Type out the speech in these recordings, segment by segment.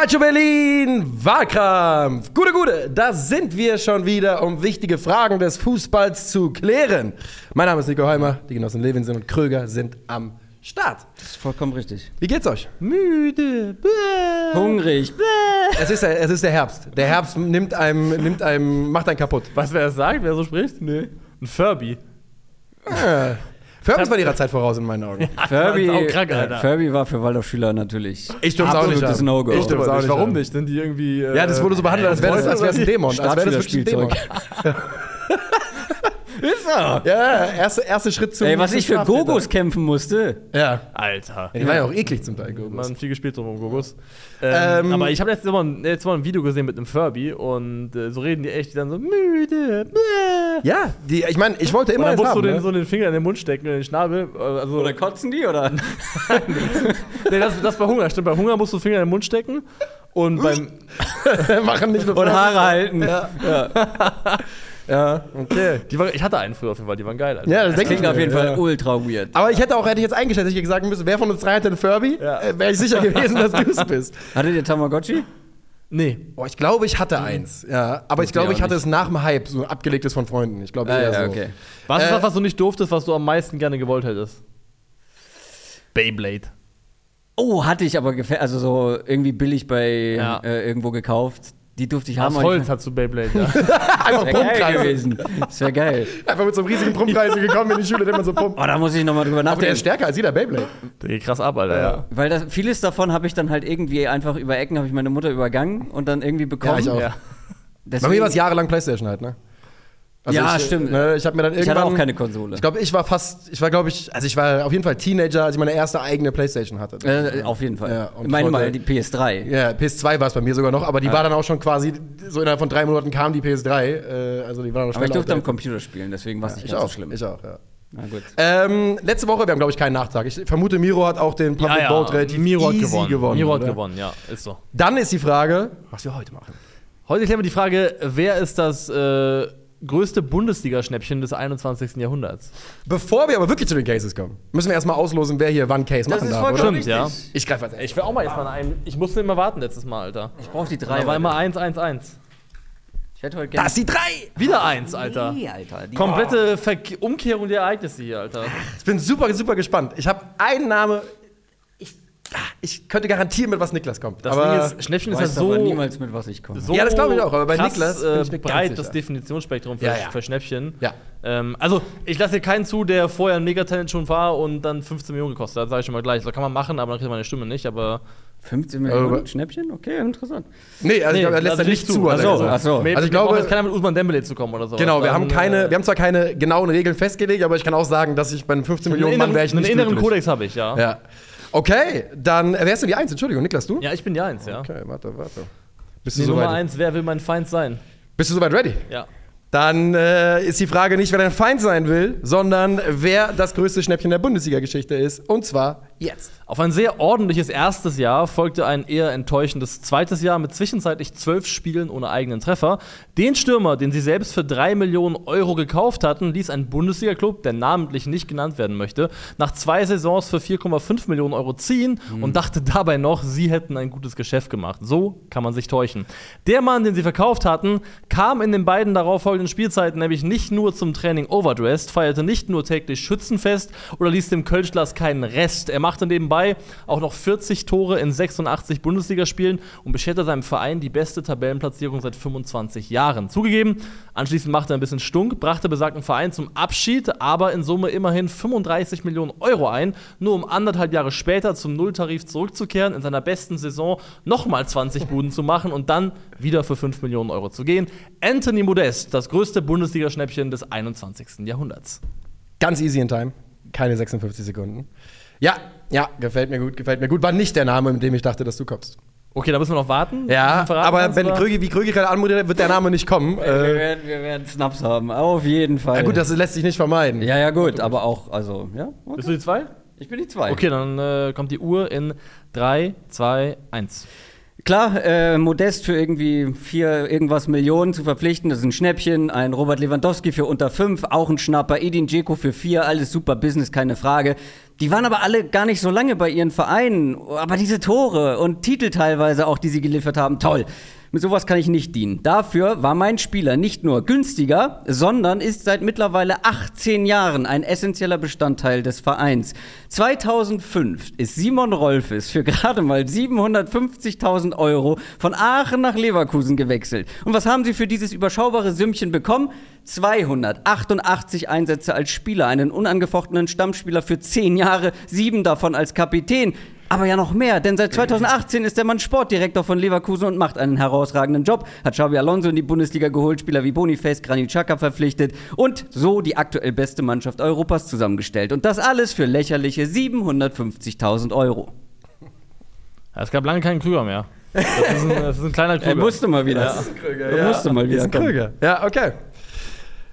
Calcio Berlin, Wahlkampf. Gute, gute, da sind wir schon wieder, um wichtige Fragen des Fußballs zu klären. Mein Name ist Nico Heimer, die Genossen Levinson und Kröger sind am Start. Das ist vollkommen richtig. Wie geht's euch? Müde, bäh. hungrig. Bäh. Es ist, der, es ist der Herbst. Der Herbst nimmt einem, nimmt einem, macht einen kaputt. Weißt du, wer das sagt, wer so spricht? Nee. Ein Furby. Ah. Furby war ihrer Zeit voraus in meinen Augen. Furby, das ist auch krank, äh, Alter. Furby war für Waldorfschüler natürlich. Ich durfte auch nicht absolutes haben. No-Go. Ich durfte es auch nicht Warum nicht? Sind die irgendwie. Äh, Ja, das wurde so behandelt, als wäre das, als wäre es ein Dämon. Als wäre das wirklich ein Dämon. Ist er. Ja, erste, erste Schritt zum Ey, was ich für. Gogos kämpfen musste. Ja. Alter. Die war ja auch eklig zum Teil, Gogos. Man viel gespielt drum um Gogos. Ähm, Ähm, aber ich habe letztes Mal, letztes Mal ein Video gesehen mit einem Furby und äh, so reden die echt, die dann so müde. Bäh. Ja, die, ich meine, ich wollte Und immer dann eins musst du haben, den, ne? so den Finger in den Mund stecken, in den Schnabel. äh, Also, Oder kotzen die, oder? nee, das, das bei Hunger, stimmt. Bei Hunger musst du den Finger in den Mund stecken. Und beim. machen nicht nur Und. Haare halten. Ja. ja, okay. Die war, ich hatte einen früher auf jeden Fall, die waren geil. Alter. Ja, das, Das klingt auf jeden ja. Fall ultra weird. Aber ich hätte auch, hätte ich jetzt eingeschätzt, hätte ich gesagt müssen, wer von uns drei hatte einen Furby, Ja. äh, wäre ich sicher gewesen, dass du es bist. Hattet ihr Tamagotchi? Nee. Boah, ich glaube, ich hatte eins. Ja, aber ich ich glaube, ich hatte nicht. es nach dem Hype, so abgelegtes von Freunden. Ich glaube Ah, eher ja, so. okay. Was ist das, was du nicht durftest, was du am meisten gerne gewollt hättest? Beyblade. Oh, hatte ich aber gefällt, also so irgendwie billig bei Ja. äh, irgendwo gekauft. Die durfte ich haben. Aus Holz hast du Beyblade, ja. Einfach Das wäre geil Pumpkreise. gewesen. Das wäre geil. Einfach mit so einem riesigen Pumpkreise gekommen in die Schule, den man so pumpt. Oh, da muss ich nochmal drüber Aber der nachdenken. ist stärker als jeder Beyblade. Der geht krass ab, Alter, ja. Weil das, vieles davon habe ich dann halt irgendwie einfach über Ecken, habe ich meine Mutter übergangen und dann irgendwie bekommen. Ja, ich auch. ja. Deswegen, Bei mir war es jahrelang Playstation halt, ne? Ja, ich, stimmt. Ne, ich habe mir dann ich irgendwann. hatte auch keine Konsole. Ich glaube, ich war fast, ich war glaube ich, also ich war auf jeden Fall Teenager, als ich meine erste eigene Playstation hatte. äh, auf jeden Fall. Ja, und ich meine ich mal die PS3. Ja, PS2 war es bei mir sogar noch, aber die war dann auch schon quasi, so innerhalb von drei Monaten kam die PS3. Äh, also die war noch Aber ich durfte am Computer spielen, deswegen war es nicht Ich ganz auch, so schlimm. ich auch, ja. Na gut. Ähm, letzte Woche, wir haben glaube ich keinen Nachtrag. Ich vermute, Miro hat auch den Public ja, ja. Vote relativ Miro hat easy gewonnen. gewonnen. Miro hat oder? gewonnen, ja, ist so. Dann ist die Frage, was wir heute machen. Heute klären wir die Frage, wer ist das äh, größte Bundesliga-Schnäppchen des 21. Jahrhunderts? Bevor wir aber wirklich zu den Cases kommen, müssen wir erstmal auslosen, wer hier wann Case machen darf, Stimmt, ja. Ich greife erstes. Ich will auch mal erstmal einen. Ich musste immer warten letztes Mal, Alter. Ich brauche die Da drei. war immer Leute. 1, 1, 1. ich hätte heute Da gerne. ist die drei! Wieder 1, Alter. Nee, Alter. Die Komplette Verk Umkehrung der Ereignisse hier, Alter. Ich bin super, super gespannt. Ich habe einen Namen. Ich, könnte garantieren, mit was Niklas kommt. Das aber Ding ist, Schnäppchen ist ja so, aber niemals, mit was ich komme. so Ja, das glaube ich auch, aber bei krass, Niklas bin äh, ich breit sicher. das Definitionsspektrum für, Ja, ja. für Schnäppchen. Ja. Ähm, also, ich lasse hier keinen zu, der vorher ein Megatalent schon war und dann 15 Millionen gekostet hat, sage ich schon mal gleich. Das kann man machen, aber dann kriegt man eine Stimme nicht, aber 15 Millionen Aber- Schnäppchen? Okay, interessant. Nee, also Nee, ich glaube, er lässt also da nicht zu. zu. hat er Ach so, gesagt. ach so. also Also ich ich glaube- glaube, jetzt keiner mit Usman Dembele zu kommen oder so. Genau, wir haben keine, wir haben zwar keine genauen Regeln festgelegt, aber ich kann auch sagen, dass ich bei einem 15 Millionen Mann wäre ich einen nicht inneren glücklich. Kodex habe ich, ja. ja. Ja. Okay, dann wer ist denn die Eins? Entschuldigung, Niklas, du? ich bin die Eins, ja. Okay, warte, warte. Bist du Die Nummer soweit? eins, wer will mein Feind sein? Bist du soweit ready? Ja. Dann äh, ist die Frage nicht, wer dein Feind sein will, sondern wer das größte Schnäppchen der Bundesliga-Geschichte ist. Und zwar jetzt. Auf ein sehr ordentliches erstes Jahr folgte ein eher enttäuschendes zweites Jahr mit zwischenzeitlich zwölf Spielen ohne eigenen Treffer. Den Stürmer, den sie selbst für drei Millionen Euro gekauft hatten, ließ ein Bundesliga-Club, der namentlich nicht genannt werden möchte, nach zwei Saisons für 4,5 Millionen Euro ziehen und dachte dabei noch, sie hätten ein gutes Geschäft gemacht. So kann man sich täuschen. Der Mann, den sie verkauft hatten, kam in den beiden darauffolgenden Spielzeiten nämlich nicht nur zum Training overdressed, feierte nicht nur täglich Schützenfest oder ließ dem Kölschglas keinen Rest. Er machte nebenbei auch noch 40 Tore in 86 Bundesligaspielen und bescherte seinem Verein die beste Tabellenplatzierung seit 25 Jahren. Zugegeben, anschließend machte er ein bisschen Stunk, brachte besagten Verein zum Abschied, aber in Summe immerhin 35 Millionen Euro ein, nur um anderthalb Jahre später zum Nulltarif zurückzukehren, in seiner besten Saison nochmal 20 Buden zu machen und dann wieder für 5 Millionen Euro zu gehen. Anthony Modest, das größte Bundesligaschnäppchen des 21. Jahrhunderts. Ganz easy in time. Keine 56 Sekunden. Ja, ja, gefällt mir gut, gefällt mir gut. War nicht der Name, mit dem ich dachte, dass du kommst. Okay, da müssen wir noch warten. Ja, Verraten aber wenn? Krögi, wie Krögi gerade anmoderiert, wird der Name nicht kommen. Wir Äh, werden, wir werden Snaps haben, auf jeden Fall. ja gut, das lässt sich nicht vermeiden. ja, ja, gut, aber auch, also, ja. Okay. Bist du die zwei? Ich bin die zwei. Okay, dann äh, kommt die Uhr in 3, 2, 1. Klar, äh, Modest für irgendwie vier irgendwas Millionen zu verpflichten, das ist ein Schnäppchen. Ein Robert Lewandowski für unter fünf, auch ein Schnapper. Edin Dzeko für vier, alles super Business, keine Frage. Die waren aber alle gar nicht so lange bei ihren Vereinen. Aber diese Tore und Titel teilweise auch, die sie geliefert haben, toll. Mit sowas kann ich nicht dienen. Dafür war mein Spieler nicht nur günstiger, sondern ist seit mittlerweile 18 Jahren ein essentieller Bestandteil des Vereins. 2005 ist Simon Rolfes für gerade mal 750.000 Euro von Aachen nach Leverkusen gewechselt. Und was haben sie für dieses überschaubare Sümmchen bekommen? 288 Einsätze als Spieler, einen unangefochtenen Stammspieler für 10 Jahre, sieben davon als Kapitän. Aber ja noch mehr, denn seit 2018 ist der Mann Sportdirektor von Leverkusen und macht einen herausragenden Job. Hat Xabi Alonso in die Bundesliga geholt, Spieler wie Boniface, Granit Xhaka verpflichtet und so die aktuell beste Mannschaft Europas zusammengestellt. Und das alles für lächerliche 750.000 Euro. Ja, es gab lange keinen Krüger mehr. Das ist ein, das ist ein kleiner Krüger. Er musste mal wieder. Ja. Krüger, Er musste mal wieder Ist kommen. Krüger. Ja, okay.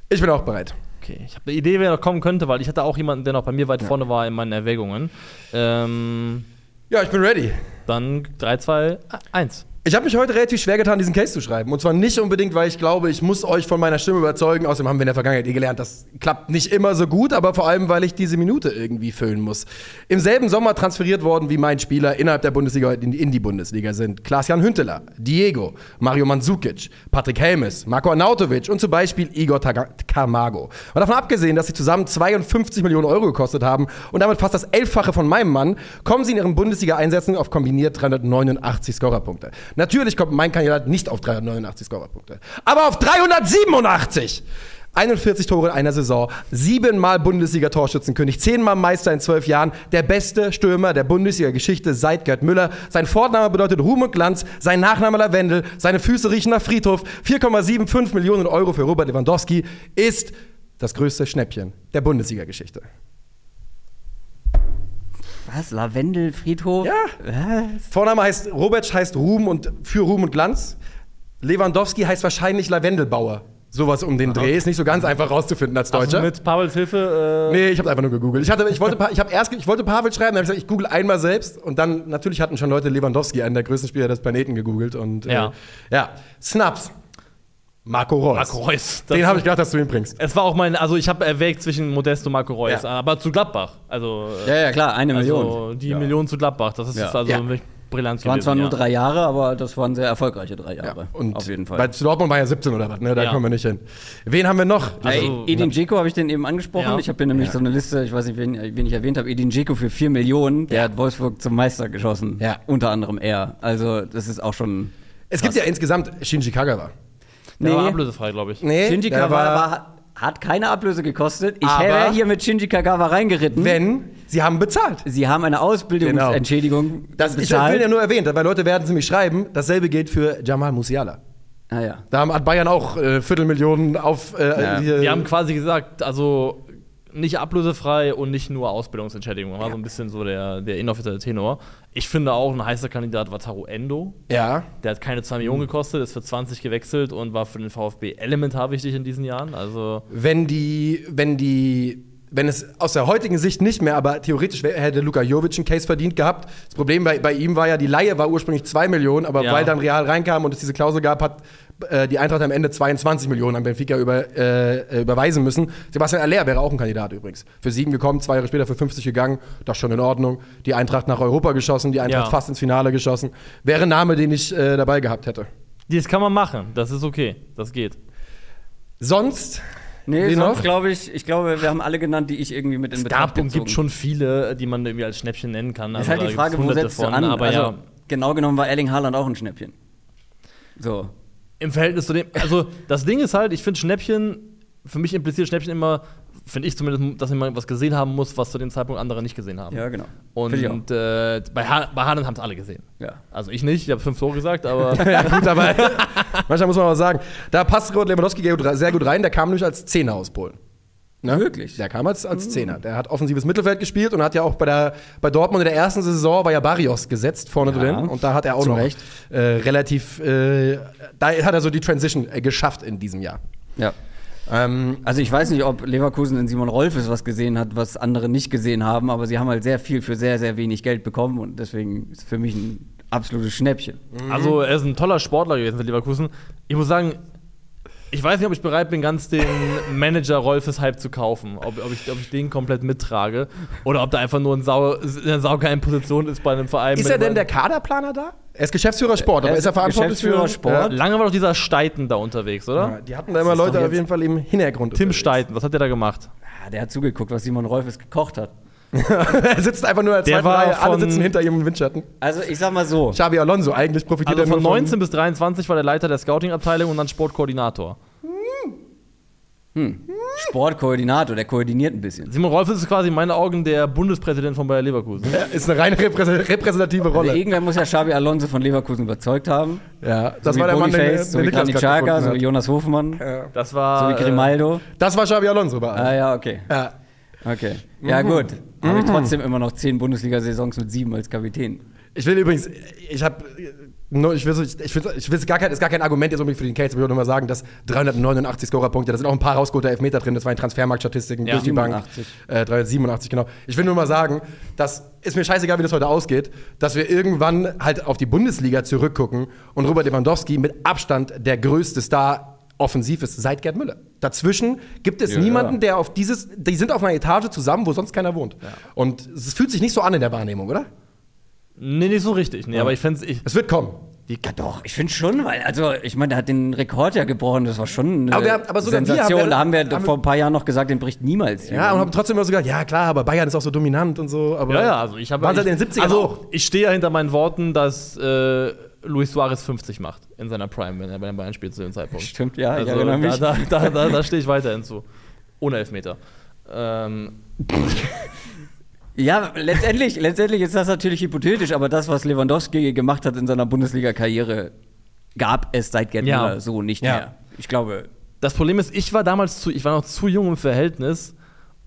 Ich bin auch bereit. Okay, ich habe eine Idee, wer noch kommen könnte, weil ich hatte auch jemanden, der noch bei mir weit vorne war in meinen Erwägungen. Ähm, Ja, ich bin ready. dann 3, 2, 1. Ich habe mich heute relativ schwer getan, diesen Case zu schreiben. Und zwar nicht unbedingt, weil ich glaube, ich muss euch von meiner Stimme überzeugen. Außerdem haben wir in der Vergangenheit eh gelernt, das klappt nicht immer so gut, aber vor allem, weil ich diese Minute irgendwie füllen muss. Im selben Sommer transferiert worden wie mein Spieler innerhalb der Bundesliga in die Bundesliga sind Klaas-Jan Hünteler, Diego, Mario Mandzukic, Patrick Helmes, Marco Arnautovic und zum Beispiel Igor Camargo. Und davon abgesehen, dass sie zusammen 52 Millionen Euro gekostet haben und damit fast das Elffache von meinem Mann, kommen sie in ihren Bundesliga-Einsätzen auf kombiniert 389 Scorerpunkte. Natürlich kommt mein Kandidat nicht auf 389 Scorerpunkte, aber auf 387! 41 Tore in einer Saison, siebenmal Bundesliga-Torschützenkönig, zehnmal Meister in zwölf Jahren, der beste Stürmer der Bundesliga-Geschichte seit Gerd Müller. Sein Vorname bedeutet Ruhm und Glanz, sein Nachname Lavendel, seine Füße riechen nach Friedhof. 4,75 Millionen Euro für Robert Lewandowski ist das größte Schnäppchen der Bundesliga-Geschichte. Was? Lavendel, Friedhof? Ja. Was? Vorname heißt, Robert heißt Ruhm und für Ruhm und Glanz. Lewandowski heißt wahrscheinlich Lavendelbauer. Sowas um den Dreh ist nicht so ganz einfach rauszufinden als Deutscher. Also mit Pavels Hilfe. Äh, Nee, ich habe einfach nur gegoogelt. Ich, hatte, ich, wollte, Pa- ich, hab erst, ich wollte Pavel schreiben, dann habe ich gesagt, ich google einmal selbst. Und dann, natürlich hatten schon Leute Lewandowski, einen der größten Spieler des Planeten, gegoogelt. Und, Ja. Äh, ja. Snaps. Marco Reus. Marco Reus. Den habe ich gedacht, dass du ihn bringst. Es war auch mein, also ich habe erwägt zwischen Modesto und Marco Reus, Ja. aber zu Gladbach. Also, Ja, ja, klar, eine also Million. die Ja. Million zu Gladbach, das ist Ja. also Ja. wirklich brillant Es waren zwar nur drei Jahre, aber das waren sehr erfolgreiche drei Jahre. Und Auf jeden Fall. Bei Dortmund war ja 17 oder was, ne? Da Ja. kommen wir nicht hin. Wen haben wir noch? Also- Edin Dzeko habe ich den eben angesprochen. Ja. Ich habe hier nämlich so eine Liste, ich weiß nicht, wen, wen ich erwähnt habe. Edin Dzeko für 4 Millionen, der hat Wolfsburg zum Meister geschossen. Ja. Unter anderem er. Also, das ist auch schon. es gibt ja insgesamt Shinji Kagawa. Der war Nee. ablösefrei, glaube ich. Nee, Shinji Kagawa war, war, hat keine Ablöse gekostet. Ich Aber- wäre hier mit Shinji Kagawa reingeritten. wenn, sie haben bezahlt. Sie haben eine Ausbildungsentschädigung Das, ich bezahlt. will ja nur erwähnt, weil Leute werden es nämlich schreiben. Dasselbe gilt für Jamal Musiala. ah, ja. Da haben- hat Bayern auch äh, Viertelmillionen auf. Äh, Ja. Die haben quasi gesagt, also nicht ablösefrei und nicht nur Ausbildungsentschädigung. War so ein bisschen so der, der inoffizielle Tenor. Ich finde auch ein heißer Kandidat war Taro Endo. ja. Der hat keine 2 Millionen gekostet, ist für 20 gewechselt und war für den VfB elementar wichtig in diesen Jahren. Also wenn die, wenn die, wenn es aus der heutigen Sicht nicht mehr, aber theoretisch hätte Luka Jovic einen Case verdient gehabt. Das Problem bei, bei ihm war ja, die Laie war ursprünglich 2 Millionen, aber Ja. weil dann Real reinkam und es diese Klausel gab, hat äh, die Eintracht am Ende 22 Millionen an Benfica über, äh, überweisen müssen. Sebastian Aller wäre auch ein Kandidat übrigens. Für sieben gekommen, zwei Jahre später für 50 gegangen. Das schon in Ordnung. Die Eintracht nach Europa geschossen, die Eintracht Ja. fast ins Finale geschossen. Wäre ein Name, den ich äh, dabei gehabt hätte. das kann man machen, das ist okay, das geht. Sonst Nee, Wen sonst glaube ich, ich glaube, wir haben alle genannt, die ich irgendwie mit in Es Betracht gab und gibt schon viele, die man irgendwie als Schnäppchen nennen kann. ist Also halt die Frage, wo setzt du an? Aber also, ja, genau genommen war Erling Haaland auch ein Schnäppchen. So. Im Verhältnis zu dem, also das Ding ist halt, ich finde Schnäppchen, für mich impliziert Schnäppchen immer, finde ich zumindest, dass man was gesehen haben muss, was zu dem Zeitpunkt andere nicht gesehen haben. Ja, genau. Und äh, bei, ha bei Haaland haben es alle gesehen. Ja. Also ich nicht, ich habe fünf Tore gesagt, aber Ja, gut, aber manchmal muss man auch sagen, da passt Robert Lewandowski sehr gut rein. Der kam nämlich als Zehner aus Polen. Ne? Wirklich? Der kam als, als Zehner. Der hat offensives Mittelfeld gespielt und hat ja auch bei, der, bei Dortmund in der ersten Saison war ja Barrios gesetzt vorne Ja, drin. Und da hat er auch noch Recht. äh, relativ, äh, da hat er so die Transition äh, geschafft in diesem Jahr. Ja. Ähm, Also ich weiß nicht, ob Leverkusen in Simon Rolfes was gesehen hat, was andere nicht gesehen haben, aber sie haben halt sehr viel für sehr, sehr wenig Geld bekommen und deswegen ist für mich ein absolutes Schnäppchen. also er ist ein toller Sportler gewesen für Leverkusen. Ich muss sagen, Ich weiß nicht, ob ich bereit bin, ganz den Manager Rolfes Hype zu kaufen. Ob, ob, ich, ob ich den komplett mittrage. Oder ob da einfach nur ein Sau, eine saugeilen Position ist bei einem Verein. Ist er denn der Kaderplaner da? Er ist Geschäftsführer Sport, aber Er ist er verantwortlich Geschäftsführer für Sport. Lange war doch dieser Steiten da unterwegs, oder? Ja, die hatten da immer Leute auf jeden Fall im Hintergrund. Tim unterwegs. Steiten, was hat der da gemacht? Ja, der hat zugeguckt, was Simon Rolfes gekocht hat. er sitzt einfach nur in der Der zweiten war Reihe, alle von- sitzen hinter ihm im Windschatten. Also ich sag mal so, Xabi Alonso, eigentlich profitiert Also er von nur 19 bis 23 war der Leiter der Scouting-Abteilung und dann Sportkoordinator. Sportkoordinator, der koordiniert ein bisschen. Simon Rolfes ist quasi in meinen Augen der Bundespräsident von Bayer Leverkusen. Ja, ist eine reine reprä- repräsentative Also Rolle. irgendwer muss ja Xabi Alonso von Leverkusen überzeugt haben. Ja, das so war der Mann, der, so wie Granit Xhaka, so wie. Jonas Hofmann, Das war. so wie äh, Grimaldo. Das war Xabi Alonso bei allen. Ah ja, okay. Ja. Okay. Ja Mhm. gut. Habe ich trotzdem immer noch zehn Bundesliga-Saisons mit sieben als Kapitän. Ich will übrigens, ich habe, ich will, ich will, ich will gar kein, ist gar kein Argument jetzt unbedingt für den Case, aber ich will nur mal sagen, dass 389 Scorerpunkte, da sind auch ein paar rausgeholte Elfmeter drin, das waren Transfermarktstatistiken Ja. durch die Bank. 87. Äh, 387, genau. Ich will nur mal sagen, das ist mir scheißegal, wie das heute ausgeht, dass wir irgendwann halt auf die Bundesliga zurückgucken und Robert Lewandowski mit Abstand der größte Star offensiv ist seit Gerd Müller. Dazwischen gibt es Ja, niemanden, ja. der auf dieses, die sind auf einer Etage zusammen, wo sonst keiner wohnt. Und es fühlt sich nicht so an in der Wahrnehmung, oder? Nee, nicht so richtig. Nee, aber ich fände ich. Es wird kommen. Ja doch, ich finde schon, weil, also ich meine, der hat den Rekord ja gebrochen, das war schon eine Aber wir- aber sogar wir Sensation. haben- da haben wir haben- vor ein paar Jahren noch gesagt, den bricht niemals. Ja, jemand. und habe trotzdem immer so gesagt, ja klar, aber Bayern ist auch so dominant und so. Aber Ja, ja, also ich habe. Waren seit den 70ern also, auch. Ich stehe ja hinter meinen Worten, dass äh, Luis Suarez 50 macht in seiner Prime, wenn er bei den Bayern spielt zu dem Zeitpunkt. Stimmt, ja, ich Also, erinnere mich. Da, da, da, da, stehe ich weiterhin zu. Ohne Elfmeter. Ähm, Ja, letztendlich, letztendlich ist das natürlich hypothetisch, aber das, was Lewandowski gemacht hat in seiner Bundesliga-Karriere, gab es seit Gerd Ja. So nicht Ja. mehr. Ich glaube, das Problem ist, ich war damals zu, ich war noch zu jung im Verhältnis,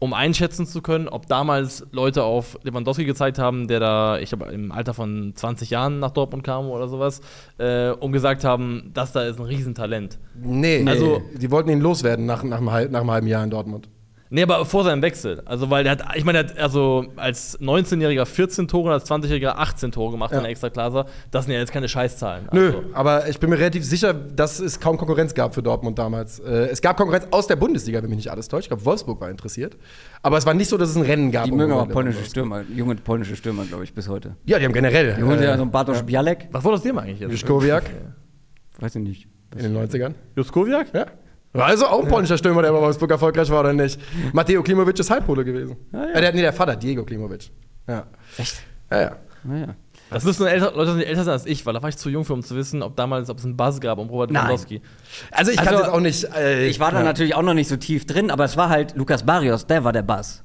um einschätzen zu können, ob damals Leute auf Lewandowski gezeigt haben, der da, ich glaube, im Alter von 20 Jahren nach Dortmund kam oder sowas, äh, und gesagt haben, das da ist ein Riesentalent. nee, Also- die wollten ihn loswerden nach, nach, einem, nach einem halben Jahr in Dortmund. Nee, aber vor seinem Wechsel. Also, weil der hat, ich meine, der hat also als 19-Jähriger 14 Tore und als 20-Jähriger 18 Tore gemacht Ja. in der Extraklasse. Das sind ja jetzt keine Scheißzahlen. Nö, Also, aber ich bin mir relativ sicher, dass es kaum Konkurrenz gab für Dortmund damals. Äh, es gab Konkurrenz aus der Bundesliga, wenn mich nicht alles täuscht. Ich glaube, Wolfsburg war interessiert. Aber es war nicht so, dass es ein Rennen gab. die mögen aber polnische. Stürmer, junge polnische Stürmer, glaube ich, bis heute. Ja, die haben generell. Die holen ja so Äh, einen Bartosz Bialek. was wurde aus dem eigentlich jetzt? Juskowiak Weiß ich nicht. in den 90ern. Juskowiak? Ja. War also auch ein polnischer Stürmer, der bei Wolfsburg erfolgreich war, oder nicht? Matteo Klimovic ist Halbpole gewesen. Ah, ja. äh, der, nee, der Vater, Diego Klimovic. Ja. Echt? Ja, ja. Naja. Das müssen älter, Leute sein, die älter sein als ich, weil da war ich zu jung für, um zu wissen, ob damals, ob es einen Buzz gab um Robert. Lewandowski. Also ich kann Also, jetzt auch nicht. Äh, Ich war da ja. natürlich auch noch nicht so tief drin, aber es war halt Lukas Barrios, der war der Bass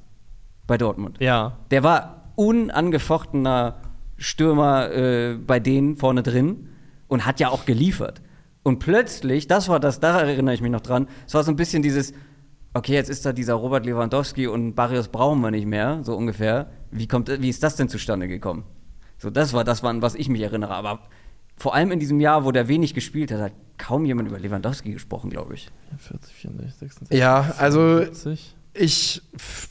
bei Dortmund. Ja. Der war unangefochtener Stürmer äh, bei denen vorne drin und hat ja auch geliefert. Und plötzlich, das war das, da erinnere ich mich noch dran, es war so ein bisschen dieses, okay, jetzt ist da dieser Robert Lewandowski und Barrios brauchen wir nicht mehr, so ungefähr. Wie, kommt, wie ist das denn zustande gekommen? So, das war das, an was ich mich erinnere. Aber vor allem in diesem Jahr, wo der wenig gespielt hat, hat kaum jemand über Lewandowski gesprochen, glaube ich. 40, 64, 66. Ja, also 40. ich,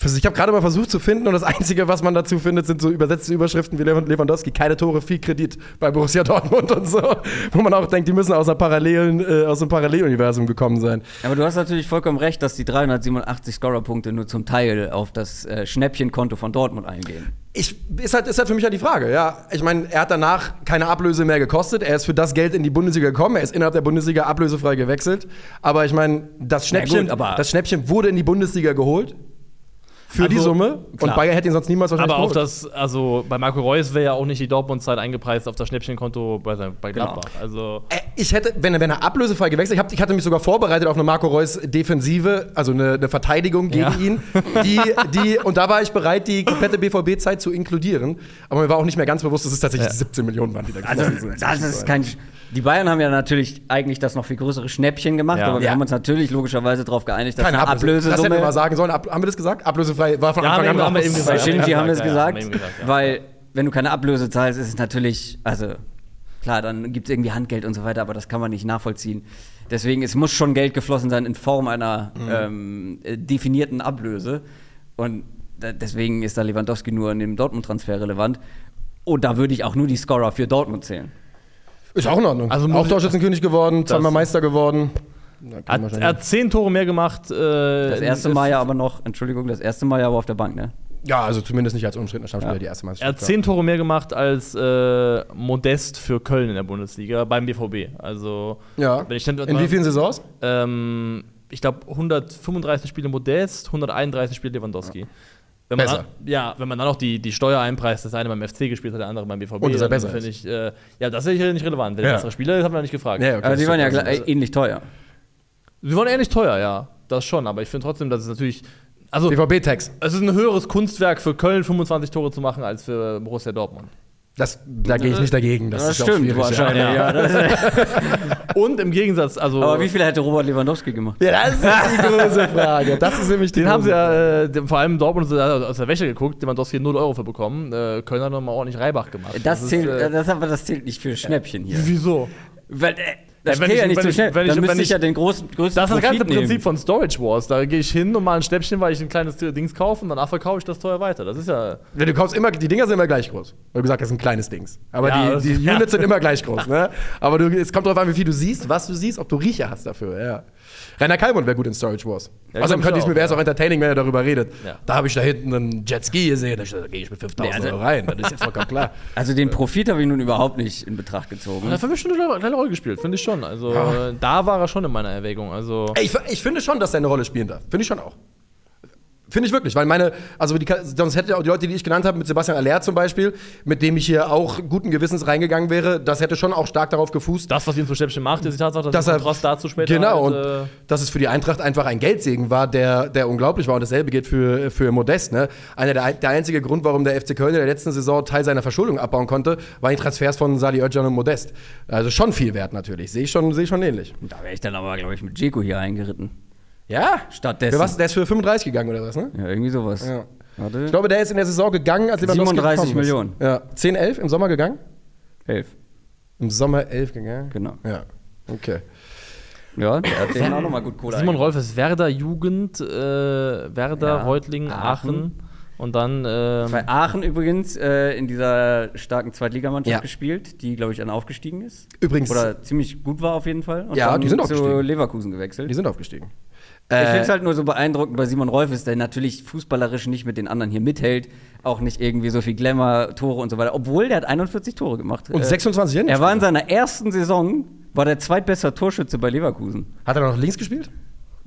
ich habe gerade mal versucht zu finden und das Einzige, was man dazu findet, sind so übersetzte Überschriften wie Lew- Lewandowski. Keine Tore, viel Kredit bei Borussia Dortmund und so. Wo man auch denkt, die müssen aus, einer parallelen, äh, aus einem Paralleluniversum gekommen sein. Aber du hast natürlich vollkommen recht, dass die 387 Scorerpunkte nur zum Teil auf das äh, Schnäppchenkonto von Dortmund eingehen. Ich, ist, halt, ist halt für mich ja die Frage, ja. Ich meine, er hat danach keine Ablöse mehr gekostet. Er ist für das Geld in die Bundesliga gekommen. Er ist innerhalb der Bundesliga ablösefrei gewechselt. Aber ich meine, das Schnäppchen, gut, aber- das Schnäppchen wurde in die Bundesliga geholt. Für die Also, Summe. Und klar. Bayern hätte ihn sonst niemals wahrscheinlich Aber auch geholt. das, also bei Marco Reus wäre ja auch nicht die Dortmund-Zeit eingepreist auf das Schnäppchenkonto bei, sein- bei Genau. Gladbach. Also. Äh, Ich hätte, wenn, er- wenn er ablösefrei gewechselt, ich, hab, ich hatte mich sogar vorbereitet auf eine Marco Reus Defensive, also eine, eine Verteidigung gegen Ja. ihn. Die, die, und da war ich bereit, die komplette BVB-Zeit zu inkludieren. Aber mir war auch nicht mehr ganz bewusst, dass es tatsächlich 17 Millionen waren, die da Also, sind. das ist kein. Die Bayern haben ja natürlich eigentlich das noch viel größere Schnäppchen gemacht, Ja. aber wir Ja. haben uns natürlich logischerweise darauf geeinigt, dass Keine eine Ablöse. Das hätten Ablösesumme. wir mal sagen sollen. Ab, haben wir das gesagt? Ablösefrei war von Ja, Anfang an haben wir eben Bei gesagt. Shinji Ja, haben wir es gesagt, weil wenn du keine Ablöse zahlst, ist es natürlich, also klar, dann gibt es irgendwie Handgeld und so weiter, aber das kann man nicht nachvollziehen. Deswegen, es muss schon Geld geflossen sein in Form einer Mhm. ähm, äh, definierten Ablöse. Und deswegen ist da Lewandowski nur in dem Dortmund-Transfer relevant. Und da würde ich auch nur die Scorer für Dortmund zählen. Ist auch in Ordnung. Also auch Torschützenkönig geworden, zweimal Meister geworden. Er hat, er hat zehn Tore mehr gemacht. Äh, Das erste Mal ja aber noch, Entschuldigung, das erste Mal ja aber auf der Bank, ne? ja, also zumindest nicht als umstrittener Stammspieler Ja. die erste Er Meisterschaft. hat zehn Tore mehr gemacht als äh, Modest für Köln in der Bundesliga beim BVB. Also, Ja. wenn ich dann, In wie vielen Saisons? Ähm, ich glaube 135 Spiele Modest, 131 Spiele Lewandowski. Wenn man Besser. Ja, wenn man dann noch die, die Steuer einpreist, dass der eine beim FC gespielt hat, der andere beim BVB. Und dass er besser ist. ich, äh, ja, das ist ja nicht relevant. Der Ja. bessere Spieler ist, hat man nicht gefragt. Ja, okay. Aber die waren ja ähnlich teuer. Sie waren ähnlich teuer, ja. Das schon, aber ich finde trotzdem, dass es natürlich. Also, BVB-Tax. es ist ein höheres Kunstwerk für Köln, 25 Tore zu machen, als für Borussia Dortmund. Das, da gehe ich nicht dagegen. Das, ist auch schwierig, wahrscheinlich. Ja. Ja. das, Und im Gegensatz, also. aber wie viel hätte Robert Lewandowski gemacht? Ja, das ist die große Frage. Das ist nämlich die Den haben sie ja, äh, vor allem Dortmund aus der Wäsche geguckt, Lewandowski 0 Euro für bekommen. Äh, Köln hat nochmal ordentlich Reibach gemacht. Das, ist, zählt, äh, das, aber das zählt nicht für Schnäppchen hier. Wieso? Weil, äh, das Ja, ich- ja nicht so ich- schnell. wenn ich- Dann müsste ich ich- ja den großen, größten Das ist das ganze Profit nehmen. Prinzip von Storage Wars. Da gehe ich hin und mal ein Schnäppchen, weil ich ein kleines Dings kaufe und danach verkaufe ich das teuer weiter. Das ist ja. Ja, Du kaufst immer, die Dinger sind immer gleich groß. Weil du gesagt hast, das ist ein kleines Dings. Aber Ja, die, die ja. Units sind immer gleich groß. Ne? Aber du, es kommt darauf an, wie viel du siehst, was du siehst, ob du Riecher hast dafür. Ja. Rainer Kalmund wäre gut in Storage Wars. Ja, Außerdem könnte ich mir, wäre es auch entertaining, wenn er darüber redet. Ja. Da habe ich da hinten einen Jetski gesehen, da gehe ich mit 5000 Nee, also- Euro rein. Das ist ja vollkommen klar. Also den Profit habe ich nun überhaupt nicht in Betracht gezogen. Er hat für mich schon eine kleine Rolle gespielt, finde ich schon. Also Ja. da war er schon in meiner Erwägung. Also Ey, Ich, ich finde schon, dass er eine Rolle spielen darf. Finde ich schon auch. Finde ich wirklich, weil meine, also die, sonst hätte auch die Leute, die ich genannt habe, mit Sebastian Aller zum Beispiel, mit dem ich hier auch guten Gewissens reingegangen wäre, das hätte schon auch stark darauf gefußt, das, was ihn zu Schnäppchen macht, ist die Tatsache, dass, dass er Kontrast dazu später genau halt, und äh, dass es für die Eintracht einfach ein Geldsegen war, der, der unglaublich war und dasselbe gilt für, für Modest. Ne? Einer der, der einzige Grund, warum der FC Köln in der letzten Saison Teil seiner Verschuldung abbauen konnte, waren die Transfers von Sali Özcan und Modest. Also schon viel wert natürlich, sehe ich schon, sehe ich schon ähnlich. Da wäre ich dann aber, glaube ich, mit Jeko hier eingeritten. Ja, Stattdessen. für was? Der ist für 35 gegangen oder was? Ne? Ja, irgendwie sowas. Ja. Warte. Ich glaube, der ist in der Saison gegangen, als Lewandowski 37 gekommen ist. Millionen. Ja, 10, 11 im Sommer gegangen? Elf. Im Sommer 11 gegangen? Genau. Ja, okay. Ja, der hat den auch nochmal gut Kohle Simon. Rolf ist Werder Jugend, äh, Werder, Ja, Reutlingen, Aachen. Aachen. Und dann ähm, Bei Aachen übrigens äh, in dieser starken Zweitligamannschaft Ja. gespielt, die, glaube ich, dann aufgestiegen ist. Übrigens, Oder ziemlich gut war auf jeden Fall. Und Ja, dann die sind zu aufgestiegen. Leverkusen gewechselt. die sind aufgestiegen. ich finde Äh, es halt nur so beeindruckend bei Simon Rolf ist, der natürlich fußballerisch nicht mit den anderen hier mithält. Auch nicht irgendwie so viel Glamour, Tore und so weiter. Obwohl, der hat 41 Tore gemacht. und Äh, 26 Jahre? Er war in seiner ersten Saison, war der zweitbester Torschütze bei Leverkusen. Hat er noch links gespielt?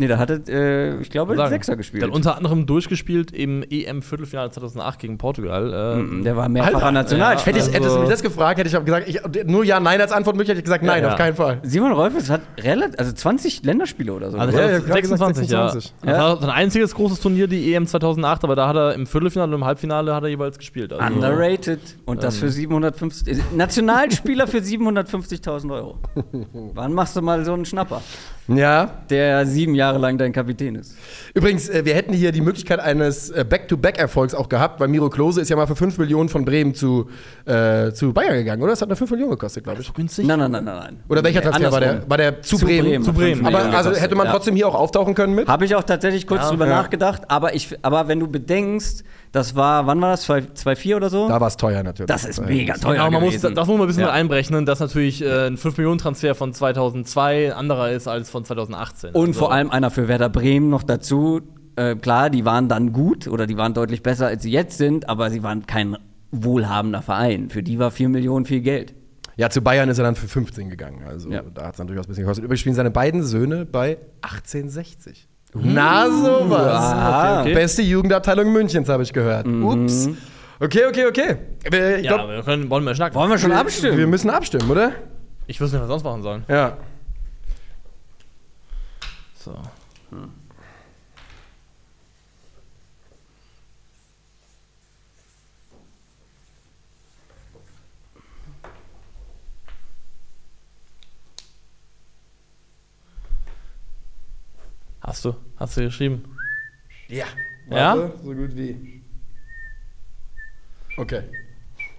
Nee, da hatte, äh, ich glaube, sagen, Sechser gespielt. Der hat unter anderem durchgespielt im EM-Viertelfinale 2008 gegen Portugal. Ähm, der war mehrfacher Alter, Nationalspieler. Hätte ich, Also- hättest du mich das gefragt, hätte ich auch gesagt, ich, nur ja, nein als Antwortmöglichkeit, hätte ich gesagt, nein, Ja, ja. auf keinen Fall. Simon Rolfes hat relativ, also 20 Länderspiele oder so. Also Ja, ja, ich hab grad gesagt 26, 26. ja. Das war sein einziges großes Turnier, die EM 2008, aber da hat er im Viertelfinale und im Halbfinale hat er jeweils gespielt. Also, Underrated. Und das für 750. äh, Nationalspieler für 750.000 Euro. Wann machst du mal so einen Schnapper, Ja. der sieben Jahre lang dein Kapitän ist? Übrigens, äh, wir hätten hier die Möglichkeit eines äh, Back-to-Back-Erfolgs auch gehabt, weil Miro Klose ist ja mal für 5 Millionen von Bremen zu, äh, zu Bayern gegangen, oder? Das hat eine 5 Millionen gekostet, glaube ich. günstig. Nein, nein, nein, nein. nein. Oder welcher Nee, Transfer war der? War der zu, Zu Bremen? Bremen. Zu Bremen. Aber also hätte man ja. trotzdem hier auch auftauchen können mit? Habe ich auch tatsächlich kurz Ja. drüber Ja. nachgedacht, aber, ich, aber wenn du bedenkst, das war, wann war das? 2,4 oder so? Da war es teuer natürlich. das ist mega teuer. Genau, man muss, gewesen. das muss man ein bisschen Ja. mit einberechnen, dass natürlich äh, ein 5-Millionen-Transfer von 2002 ein anderer ist als von 2018. Und Also, vor allem einer für Werder Bremen noch dazu. Äh, klar, die waren dann gut oder die waren deutlich besser, als sie jetzt sind, aber sie waren kein wohlhabender Verein. Für die war 4 Millionen viel Geld. Ja, zu Bayern ist er dann für 15 gegangen. Also Ja. da hat es dann durchaus ein bisschen gekostet. Übrigens spielen seine beiden Söhne bei 1860. Na sowas. Ah, okay. Beste Jugendabteilung Münchens, habe ich gehört. Ups. Okay, okay, okay. Ich Ja, glaub, wir können, wollen wir schnacken. Wollen wir schon abstimmen? wir müssen abstimmen, oder? Ich wüsste nicht, was wir sonst machen sollen. Ja. So. Hast du? Hast du geschrieben? Ja. Ja? Warte, So gut wie. Okay.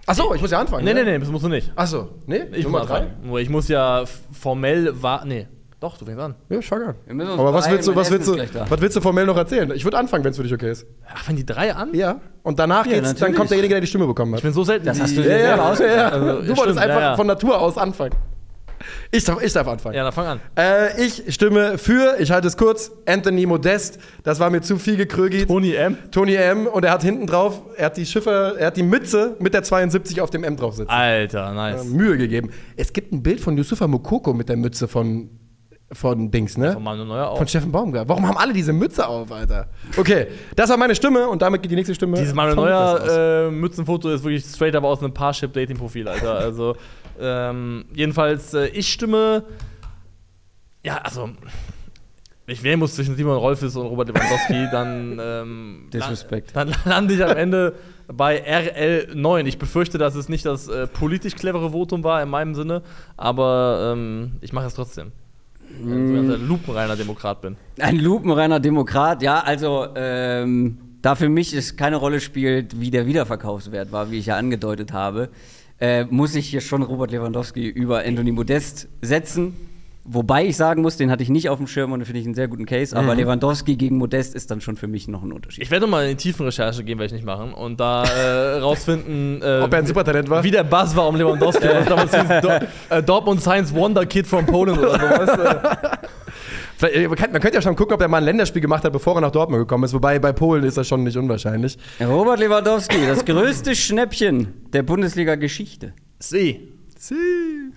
Achso, ich muss ja anfangen. Nee, ne? nee, nee, das musst du nicht. Achso, nee? Ich Nummer muss drei? anfangen. Nur ich muss ja formell war. Nee, doch, du fängst an. Ja, fang an. Aber was willst du, was willst du, was willst du formell noch erzählen? Ich würde anfangen, wenn es für dich okay ist. Ach, fangen die drei an? Ja. Und danach Ja, geht's, dann kommt derjenige, der die Stimme bekommen hat. Ich bin so selten. Das hast du ja, dir ja, selber ja, ja. Also, Du ja, wolltest stimmt, einfach ja, ja. von Natur aus anfangen. Ich darf, ich darf anfangen. Ja, dann fang an. Äh, ich stimme für, ich halte es kurz, Anthony Modest. Das war mir zu viel gekrögelt. Tony M. Tony M. Und er hat hinten drauf, er hat die Schiffe, er hat die Mütze mit der 72 auf dem M drauf sitzen. Alter, nice. Mühe gegeben. Es gibt ein Bild von Yusufa Mokoko mit der Mütze von, von Dings, ne? Von Manuel Neuer auch. Von Steffen Baumgart. Warum haben alle diese Mütze auf, Alter? Okay, das war meine Stimme und damit geht die nächste Stimme. Dieses Manuel. Neuer äh, Mützenfoto ist wirklich straight aber aus einem Parship-Dating-Profil, Alter. Also, ähm, jedenfalls, äh, ich stimme. Ja, also. Ich wählen muss zwischen Simon Rolfes und Robert Lewandowski, dann. Ähm, Disrespect. Dann lande ich am Ende bei RL9. Ich befürchte, dass es nicht das äh, politisch clevere Votum war in meinem Sinne, aber ähm, ich mache es trotzdem. Ich ein lupenreiner Demokrat bin. Ein lupenreiner Demokrat, ja, also ähm, da für mich es keine Rolle spielt, wie der Wiederverkaufswert war, wie ich ja angedeutet habe, äh, muss ich hier schon Robert Lewandowski über Anthony Modest setzen. Wobei ich sagen muss, den hatte ich nicht auf dem Schirm und da finde ich einen sehr guten Case, aber Lewandowski gegen Modest ist dann schon für mich noch ein Unterschied. Ich werde mal in die tiefen Recherche gehen, werde ich nicht machen, und da äh, rausfinden, äh, Ob er ein Supertalent war? wie der Buzz war um Lewandowski. was damals hieß, Do äh, Dortmund Science Wonder Kid from Poland oder sowas. Äh, äh, man, könnte ja schon gucken, ob er mal ein Länderspiel gemacht hat, bevor er nach Dortmund gekommen ist. Wobei bei Polen ist das schon nicht unwahrscheinlich. Robert Lewandowski, das größte Schnäppchen der Bundesliga-Geschichte. See. Sie.